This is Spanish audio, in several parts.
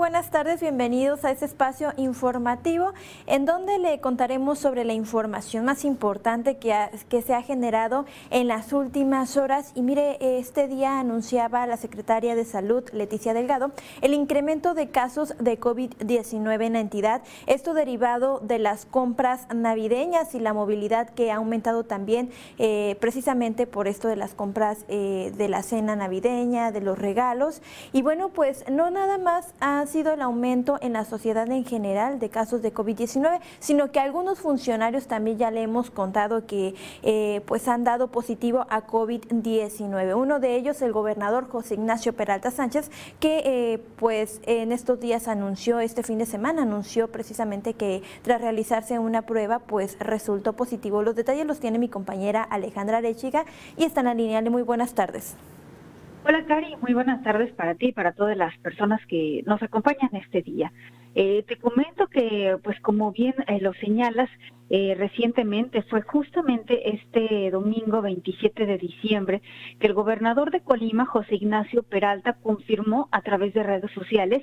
buenas tardes, bienvenidos a este espacio informativo en donde le contaremos sobre la información más importante que, que se ha generado en las últimas horas. Y mire, este día anunciaba la secretaria de Salud, Leticia Delgado, el incremento de casos de COVID-19 en la entidad, esto derivado de las compras navideñas y la movilidad que ha aumentado también eh, precisamente por esto de las compras eh, de la cena navideña, de los regalos. Y bueno, pues no nada más ha sido el aumento en la sociedad en general de casos de COVID-19, sino que algunos funcionarios también ya le hemos contado que eh, pues han dado positivo a COVID-19. Uno de ellos, el gobernador José Ignacio Peralta Sánchez, que eh, pues en estos días anunció, este fin de semana anunció precisamente que tras realizarse una prueba, pues resultó positivo. Los detalles los tiene mi compañera Alejandra Arechiga y está en la línea. Muy buenas tardes. Hola Cari, muy buenas tardes para ti y para todas las personas que nos acompañan este día. Eh, te comento que, pues como bien eh, lo señalas, eh, recientemente fue justamente este domingo 27 de diciembre que el gobernador de Colima, José Ignacio Peralta, confirmó a través de redes sociales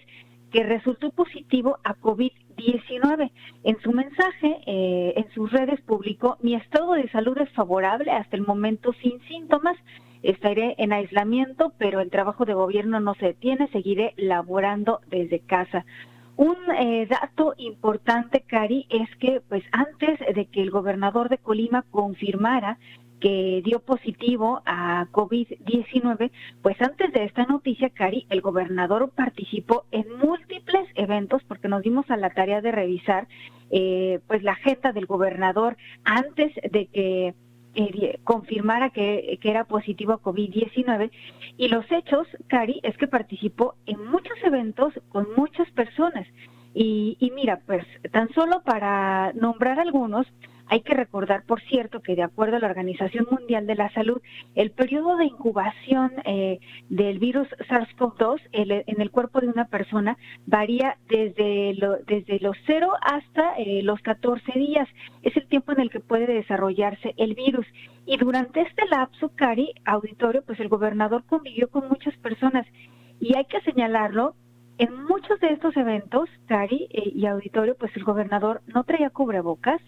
que resultó positivo a COVID-19. En su mensaje, en sus redes publicó, mi estado de salud es favorable hasta el momento sin síntomas Estaré en aislamiento, pero el trabajo de gobierno no se detiene, seguiré laborando desde casa. Un eh, dato importante, Cari, es que pues antes de que el gobernador de Colima confirmara que dio positivo a COVID-19, pues antes de esta noticia, Cari, el gobernador participó en múltiples eventos porque nos dimos a la tarea de revisar eh, pues la agenda del gobernador antes de que eh, confirmara que, era positivo a COVID-19 y los hechos, Cari, es que participó en muchos eventos con muchas personas. Y, y mira, pues tan solo para nombrar algunos, hay que recordar, por cierto, que de acuerdo a la Organización Mundial de la Salud, el periodo de incubación eh, del virus SARS-CoV-2 en el cuerpo de una persona varía desde, desde los 0 hasta eh, los 14 días. Es el tiempo en el que puede desarrollarse el virus. Y durante este lapso, Cari, auditorio, pues el gobernador convivió con muchas personas. Y hay que señalarlo, en muchos de estos eventos, Cari eh, y auditorio, pues el gobernador no traía cubrebocas,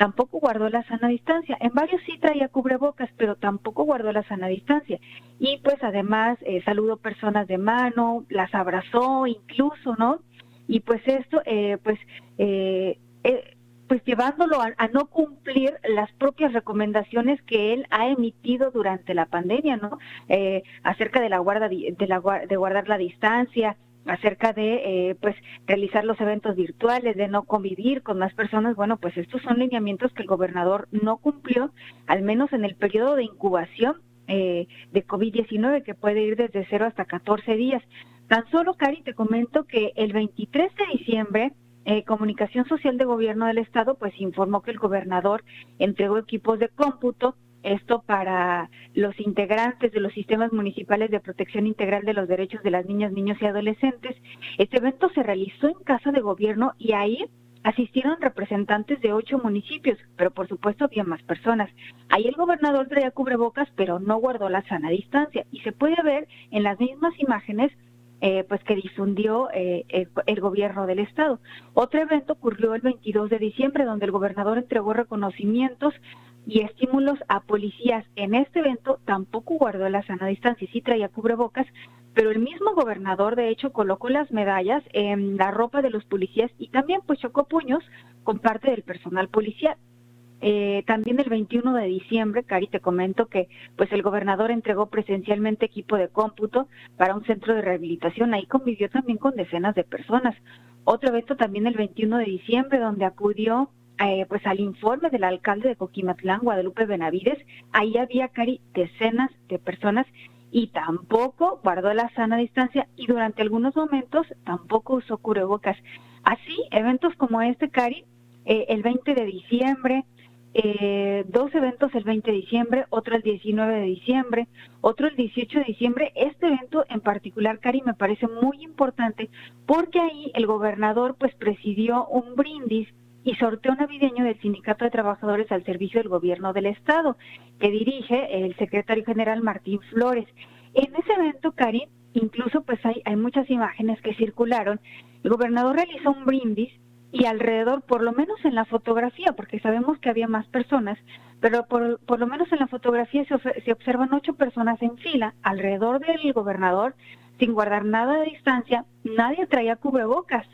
tampoco guardó la sana distancia. En varios sí traía cubrebocas, pero tampoco guardó la sana distancia. Y pues además eh, saludó personas de mano, las abrazó incluso, ¿no? Y pues esto, eh, pues, eh, eh, pues llevándolo a, no cumplir las propias recomendaciones que él ha emitido durante la pandemia, ¿no? Eh, acerca de la guarda de, la, de guardar la distancia, acerca de eh, pues realizar los eventos virtuales, de no convivir con más personas, bueno, pues estos son lineamientos que el gobernador no cumplió, al menos en el periodo de incubación eh, de COVID-19, que puede ir desde 0 hasta 14 días. Tan solo, Cari, te comento que el 23 de diciembre, eh, Comunicación Social de Gobierno del Estado, pues informó que el gobernador entregó equipos de cómputo esto para los integrantes de los sistemas municipales de protección integral de los derechos de las niñas, niños y adolescentes. Este evento se realizó en Casa de Gobierno y ahí asistieron representantes de ocho municipios, pero por supuesto había más personas. Ahí el gobernador traía cubrebocas, pero no guardó la sana distancia y se puede ver en las mismas imágenes eh, pues que difundió eh, el, gobierno del estado. Otro evento ocurrió el 22 de diciembre, donde el gobernador entregó reconocimientos y estímulos a policías. En este evento tampoco guardó la sana distancia, sí traía cubrebocas, pero el mismo gobernador de hecho colocó las medallas en la ropa de los policías y también pues chocó puños con parte del personal policial. Eh, también el 21 de diciembre, Cari, te comento que pues el gobernador entregó presencialmente equipo de cómputo para un centro de rehabilitación. Ahí convivió también con decenas de personas. Otro evento también el 21 de diciembre, donde acudió eh, pues al informe del alcalde de Coquimatlán, Guadalupe Benavides, ahí había, Cari, decenas de personas y tampoco guardó la sana distancia y durante algunos momentos tampoco usó cubrebocas. Así, eventos como este, Cari, eh, el 20 de diciembre, eh, dos eventos el 20 de diciembre, otro el 19 de diciembre, otro el 18 de diciembre. Este evento en particular, Cari, me parece muy importante porque ahí el gobernador pues presidió un brindis y sorteo navideño del Sindicato de Trabajadores al servicio del gobierno del Estado, que dirige el secretario general Martín Flores. En ese evento, Cari, incluso pues hay, hay muchas imágenes que circularon. El gobernador realizó un brindis y alrededor, por lo menos en la fotografía, porque sabemos que había más personas, pero por, por lo menos en la fotografía se, se observan ocho personas en fila alrededor del gobernador sin guardar nada de distancia, nadie traía cubrebocas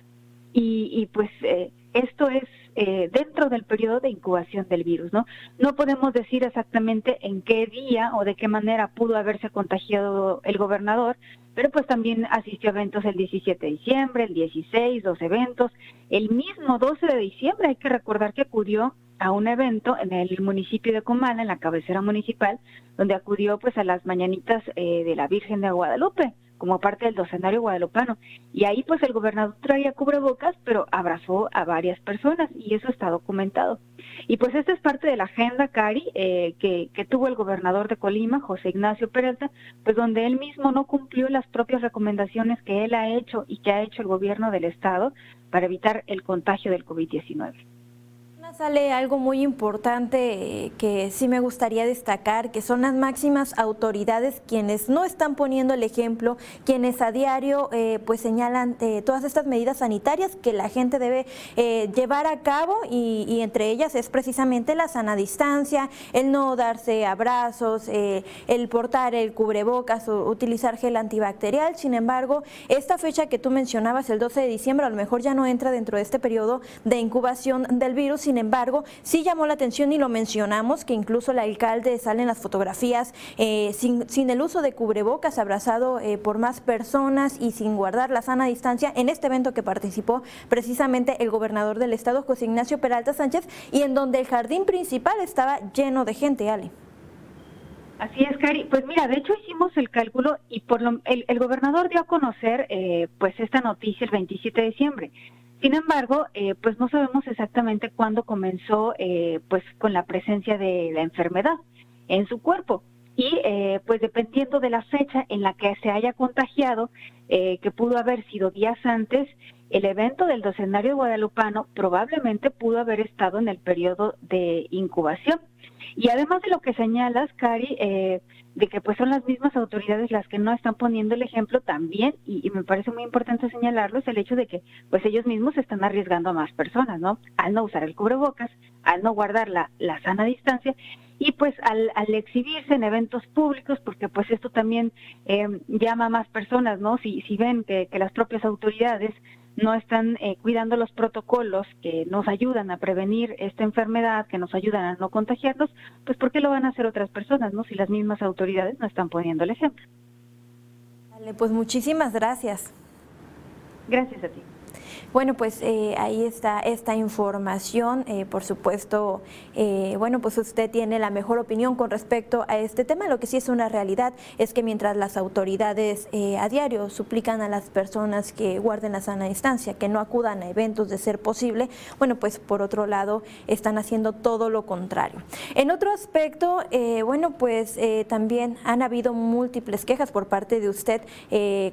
y, y pues eh, esto es eh, dentro del periodo de incubación del virus, ¿no? No podemos decir exactamente en qué día o de qué manera pudo haberse contagiado el gobernador, pero pues también asistió a eventos el 17 de diciembre, el 16, dos eventos. El mismo 12 de diciembre hay que recordar que acudió a un evento en el municipio de Comala, en la cabecera municipal, donde acudió pues a las mañanitas eh, de la Virgen de Guadalupe como parte del docenario guadalupano. Y ahí pues el gobernador traía cubrebocas, pero abrazó a varias personas y eso está documentado. Y pues esta es parte de la agenda, Cari, eh, que, que tuvo el gobernador de Colima, José Ignacio Peralta, pues donde él mismo no cumplió las propias recomendaciones que él ha hecho y que ha hecho el gobierno del estado para evitar el contagio del COVID-19 sale algo muy importante eh, que sí me gustaría destacar, que son las máximas autoridades quienes no están poniendo el ejemplo, quienes a diario eh, pues señalan eh, todas estas medidas sanitarias que la gente debe llevar a cabo y, entre ellas es precisamente la sana distancia, el no darse abrazos, el portar el cubrebocas o utilizar gel antibacterial. Sin embargo, esta fecha que tú mencionabas, el 12 de diciembre, a lo mejor ya no entra dentro de este periodo de incubación del virus, sin embargo, sí llamó la atención y lo mencionamos, que incluso el alcalde sale en las fotografías eh, sin, el uso de cubrebocas, abrazado eh, por más personas y sin guardar la sana distancia en este evento que participó precisamente el gobernador del estado, José Ignacio Peralta Sánchez, y en donde el jardín principal estaba lleno de gente, Ale. Así es, Cari. Pues mira, de hecho hicimos el cálculo y por lo, el, gobernador dio a conocer eh, pues esta noticia el 27 de diciembre. Sin embargo, eh, pues no sabemos exactamente cuándo comenzó eh, pues con la presencia de la enfermedad en su cuerpo. Y eh, pues dependiendo de la fecha en la que se haya contagiado, que pudo haber sido días antes, el evento del docenario guadalupano probablemente pudo haber estado en el periodo de incubación. Y además de lo que señalas, Cari, eh, de que pues son las mismas autoridades las que no están poniendo el ejemplo también, y, me parece muy importante señalarlo, es el hecho de que pues ellos mismos están arriesgando a más personas, ¿no? Al no usar el cubrebocas, al no guardar la, la sana distancia, y pues al, al, exhibirse en eventos públicos, porque pues esto también eh, llama a más personas, ¿no? Si, si ven que, que las propias autoridades no están eh, cuidando los protocolos que nos ayudan a prevenir esta enfermedad, que nos ayudan a no contagiarnos, pues ¿por qué lo van a hacer otras personas, no? Si las mismas autoridades no están poniendo el ejemplo. Vale, pues muchísimas gracias. Gracias a ti. Bueno, pues eh, ahí está esta información. Eh, por supuesto, eh, bueno, pues usted tiene la mejor opinión con respecto a este tema. Lo que sí es una realidad es que mientras las autoridades a diario suplican a las personas que guarden la sana distancia, que no acudan a eventos de ser posible, bueno, pues por otro lado están haciendo todo lo contrario. En otro aspecto, bueno, pues también han habido múltiples quejas por parte de usted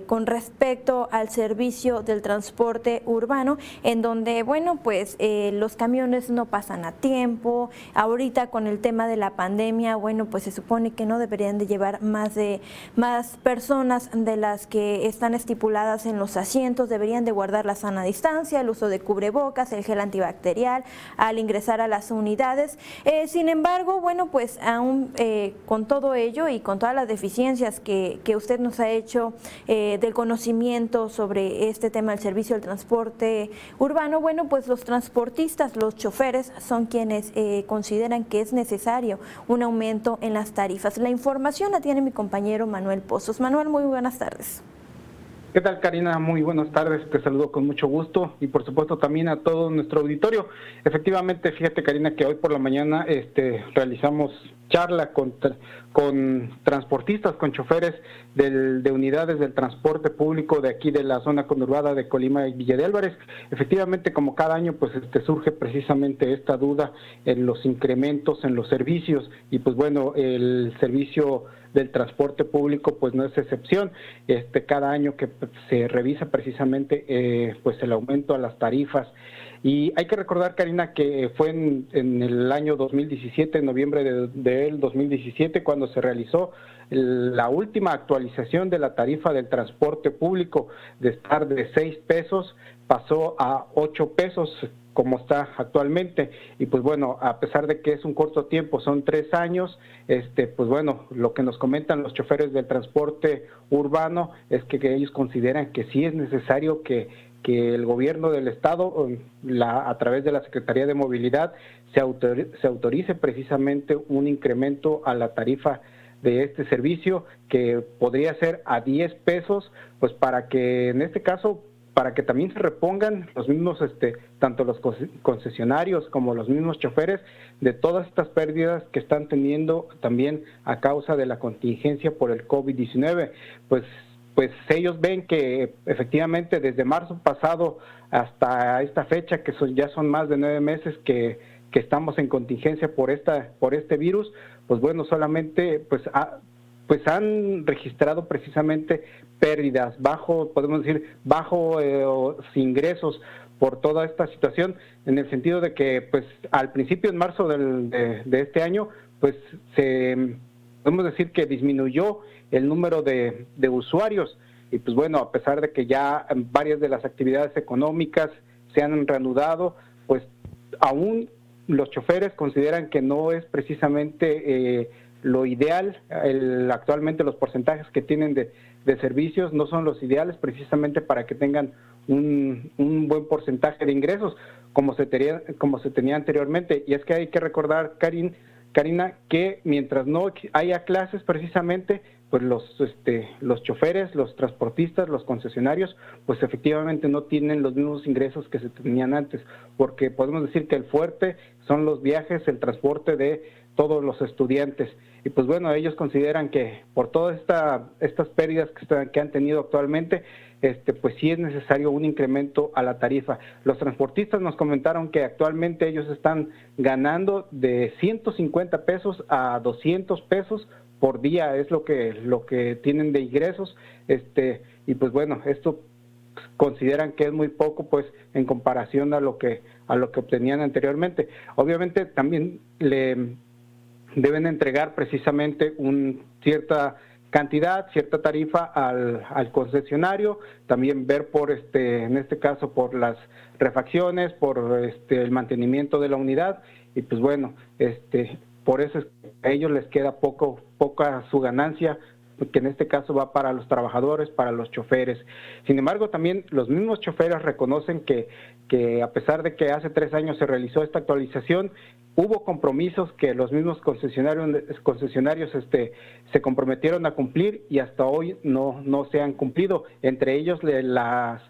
con respecto al servicio del transporte urbano en donde, bueno, pues eh, los camiones no pasan a tiempo. Ahorita con el tema de la pandemia, bueno, pues se supone que no deberían de llevar más de más personas de las que están estipuladas en los asientos, deberían de guardar la sana distancia, el uso de cubrebocas, el gel antibacterial al ingresar a las unidades. Eh, sin embargo, bueno, pues aún eh, con todo ello y con todas las deficiencias que, que usted nos ha hecho del conocimiento sobre este tema del servicio del transporte, urbano, bueno, pues los transportistas, los choferes son quienes eh, consideran que es necesario un aumento en las tarifas. La información la tiene mi compañero Manuel Pozos. Manuel, muy buenas tardes. ¿Qué tal, Karina? Muy buenas tardes. Te saludo con mucho gusto y, por supuesto, también a todo nuestro auditorio. Efectivamente, fíjate, Karina, que hoy por la mañana este, realizamos charla con, transportistas, con choferes de unidades del transporte público de aquí de la zona conurbada de Colima y Villa de Álvarez. Efectivamente, como cada año, pues este, surge precisamente esta duda en los incrementos en los servicios y pues bueno, el servicio del transporte público pues no es excepción. Este cada año que se revisa precisamente eh, pues el aumento a las tarifas y hay que recordar, Karina, que fue en, el año 2017, en noviembre del de 2017, cuando se realizó la última actualización de la tarifa del transporte público de estar de 6 pesos, pasó a 8 pesos como está actualmente. Y pues bueno a pesar de que es un corto tiempo son tres años este pues bueno lo que nos comentan los choferes del transporte urbano es que ellos consideran que sí es necesario que que el gobierno del estado la, a través de la Secretaría de Movilidad se autorice precisamente un incremento a la tarifa de este servicio que podría ser a 10 pesos pues para que en este caso para que también se repongan los mismos, este, tanto los concesionarios como los mismos choferes de todas estas pérdidas que están teniendo también a causa de la contingencia por el COVID-19. Pues, pues ellos ven que efectivamente desde marzo pasado hasta esta fecha, que son, ya son más de nueve meses que, que estamos en contingencia por esta, por este virus, pues bueno, solamente pues pues han registrado precisamente pérdidas, bajo, podemos decir, bajo eh, ingresos por toda esta situación, en el sentido de que, pues, al principio, en marzo de, este año, pues, se, podemos decir que disminuyó el número de, usuarios, y pues bueno, a pesar de que ya varias de las actividades económicas se han reanudado, pues aún los choferes consideran que no es precisamente eh, lo ideal, el, actualmente los porcentajes que tienen de, servicios no son los ideales precisamente para que tengan un, un buen porcentaje de ingresos como se, tenía, como se tenía anteriormente. Y es que hay que recordar, Karin, Karina, que mientras no haya clases precisamente, pues los, este, los choferes, los transportistas, los concesionarios, pues efectivamente no tienen los mismos ingresos que se tenían antes, porque podemos decir que el fuerte son los viajes, el transporte de todos los estudiantes. Y pues bueno, ellos consideran que por todas esta, estas pérdidas que, están, que han tenido actualmente, este, pues sí es necesario un incremento a la tarifa. Los transportistas nos comentaron que actualmente ellos están ganando de 150 pesos a 200 pesos por día, es lo que, lo que tienen de ingresos. Este, y pues bueno, esto consideran que es muy poco pues en comparación a lo que a lo que obtenían anteriormente. Obviamente también le deben entregar precisamente una cierta cantidad, cierta tarifa al, al, concesionario, también ver por este, en este caso por las refacciones, por este el mantenimiento de la unidad, y pues bueno, este, por eso es a ellos les queda poco, poca su ganancia que en este caso va para los trabajadores, para los choferes. Sin embargo, también los mismos choferes reconocen que, que a pesar de que hace tres años se realizó esta actualización, hubo compromisos que los mismos concesionarios, concesionarios este, se comprometieron a cumplir y hasta hoy no, no se han cumplido. Entre ellos las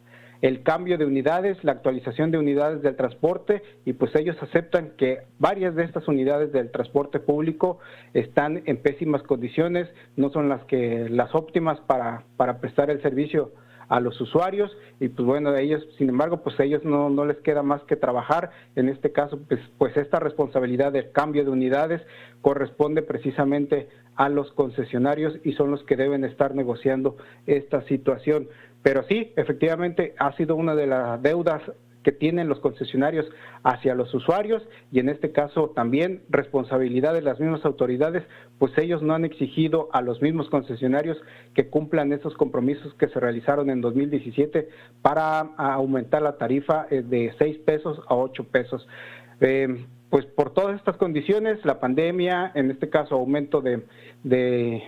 el cambio de unidades, la actualización de unidades del transporte y pues ellos aceptan que varias de estas unidades del transporte público están en pésimas condiciones, no son las que las óptimas para, para prestar el servicio a los usuarios y pues bueno, ellos, sin embargo, pues a ellos no, no les queda más que trabajar. En este caso, pues, pues esta responsabilidad del cambio de unidades corresponde precisamente a los concesionarios y son los que deben estar negociando esta situación. Pero sí, efectivamente, ha sido una de las deudas que tienen los concesionarios hacia los usuarios y en este caso también responsabilidad de las mismas autoridades, pues ellos no han exigido a los mismos concesionarios que cumplan esos compromisos que se realizaron en 2017 para aumentar la tarifa eh, de 6 pesos a 8 pesos. Eh, pues por todas estas condiciones, la pandemia, en este caso aumento de, de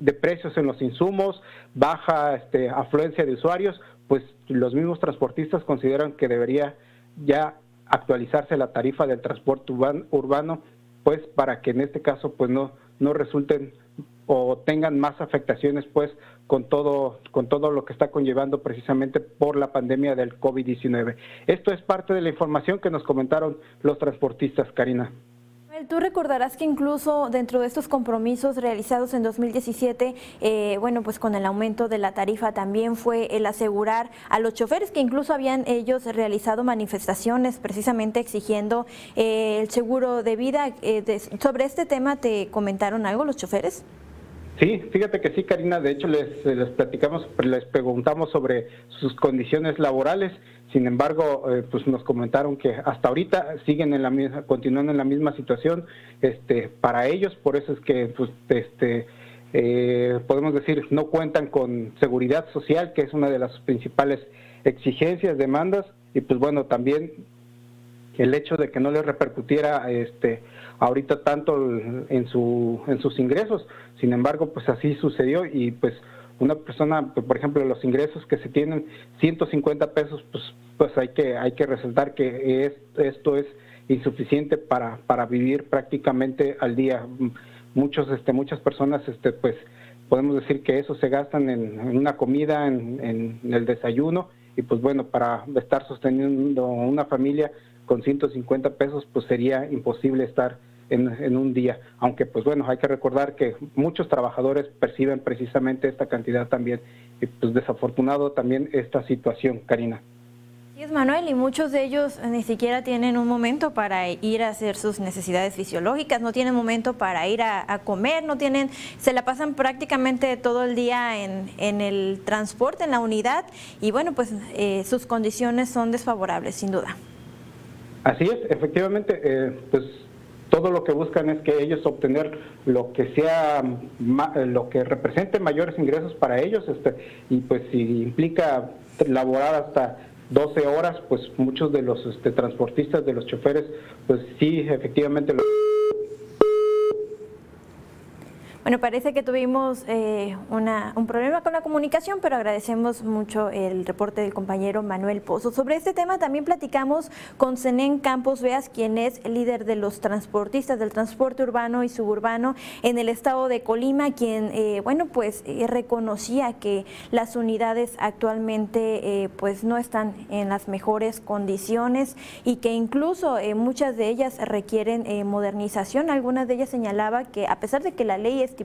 de precios en los insumos, baja este, afluencia de usuarios, pues los mismos transportistas consideran que debería ya actualizarse la tarifa del transporte urbano, pues para que en este caso pues no, no resulten o tengan más afectaciones pues con todo con todo lo que está conllevando precisamente por la pandemia del COVID-19. Esto es parte de la información que nos comentaron los transportistas, Karina Tú recordarás que incluso dentro de estos compromisos realizados en 2017, eh, bueno, pues con el aumento de la tarifa también fue el asegurar a los choferes que incluso habían ellos realizado manifestaciones precisamente exigiendo eh, el seguro de vida. Eh, ¿Sobre este tema te comentaron algo los choferes? Sí, fíjate que sí, Karina. De hecho, les, les platicamos, les preguntamos sobre sus condiciones laborales. Sin embargo, eh, pues nos comentaron que hasta ahorita siguen en la misma, continuando en la misma situación. Este, para ellos, por eso es que, pues, este, eh, podemos decir, no cuentan con seguridad social, que es una de las principales exigencias, demandas, y pues bueno, también el hecho de que no les repercutiera, este, ahorita tanto en su en sus ingresos. Sin embargo, pues así sucedió y pues una persona, pues, por ejemplo, los ingresos que se tienen 150 pesos, pues pues hay que hay que resaltar que es, esto es insuficiente para para vivir prácticamente al día. Muchos este muchas personas este pues podemos decir que eso se gastan en, una comida, en, en el desayuno y pues bueno, para estar sosteniendo una familia con 150 pesos pues sería imposible estar en, un día. Aunque, pues bueno, hay que recordar que muchos trabajadores perciben precisamente esta cantidad también. Y pues desafortunado también esta situación, Karina. Sí, es Manuel, y muchos de ellos ni siquiera tienen un momento para ir a hacer sus necesidades fisiológicas, no tienen momento para ir a, comer, no tienen, se la pasan prácticamente todo el día en, en el transporte, en la unidad, y bueno, pues eh, sus condiciones son desfavorables, sin duda. Así es, efectivamente, eh, pues todo lo que buscan es que ellos obtener lo que sea lo que represente mayores ingresos para ellos este y pues si implica laborar hasta 12 horas pues muchos de los este, transportistas de los choferes pues sí efectivamente lo Bueno, parece que tuvimos eh, un problema con la comunicación, pero agradecemos mucho el reporte del compañero Manuel Pozo. Sobre este tema también platicamos con Zenén Campos Veas, quien es el líder de los transportistas del transporte urbano y suburbano en el estado de Colima, quien, eh, bueno, pues eh, reconocía que las unidades actualmente pues no están en las mejores condiciones y que incluso muchas de ellas requieren modernización. Algunas de ellas señalaba que a pesar de que la ley es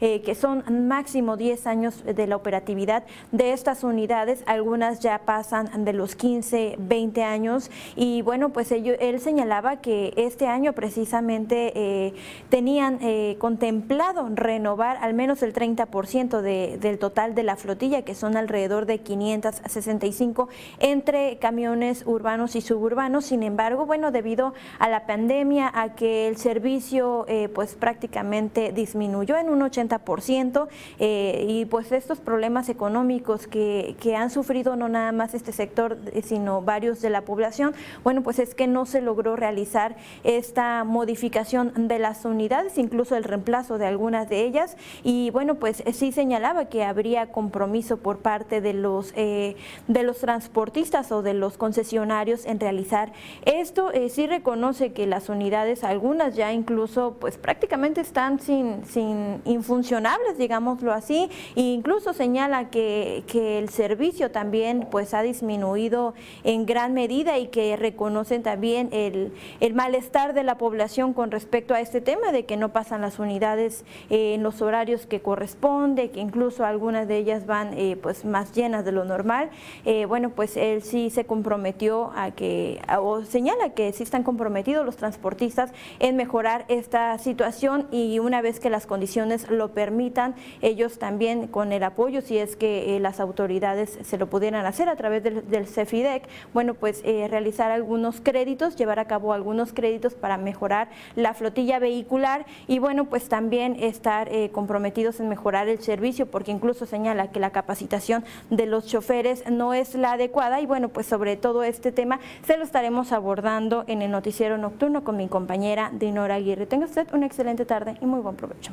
eh, que son máximo 10 años de la operatividad de estas unidades, algunas ya pasan de los 15, 20 años y bueno, pues él señalaba que este año precisamente eh, tenían eh, contemplado renovar al menos el 30% de, del total de la flotilla, que son alrededor de 565 entre camiones urbanos y suburbanos. Sin embargo, bueno, debido a la pandemia, a que el servicio pues prácticamente disminuyó, en un 80% eh, y pues estos problemas económicos que, que, han sufrido no nada más este sector, eh, sino varios de la población, bueno, pues es que no se logró realizar esta modificación de las unidades, incluso el reemplazo de algunas de ellas y bueno, pues sí señalaba que habría compromiso por parte de los, eh, de los transportistas o de los concesionarios en realizar esto. sí reconoce que las unidades, algunas ya incluso pues prácticamente están sin, sin infuncionables, digámoslo así, e incluso señala que, que, el servicio también pues ha disminuido en gran medida y que reconocen también el, el malestar de la población con respecto a este tema de que no pasan las unidades eh, en los horarios que corresponde, que incluso algunas de ellas van eh, pues más llenas de lo normal. Eh, bueno, pues él sí se comprometió a que, o señala que sí están comprometidos los transportistas en mejorar esta situación y una vez que las condiciones lo permitan, ellos también con el apoyo, si es que eh, las autoridades se lo pudieran hacer a través del, CEFIDEC, bueno, pues eh, realizar algunos créditos, llevar a cabo algunos créditos para mejorar la flotilla vehicular y bueno, pues también estar eh, comprometidos en mejorar el servicio, porque incluso señala que la capacitación de los choferes no es la adecuada y bueno, pues sobre todo este tema se lo estaremos abordando en el noticiero nocturno con mi compañera Dinora Aguirre. Tenga usted una excelente tarde y muy buen provecho.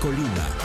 Colima.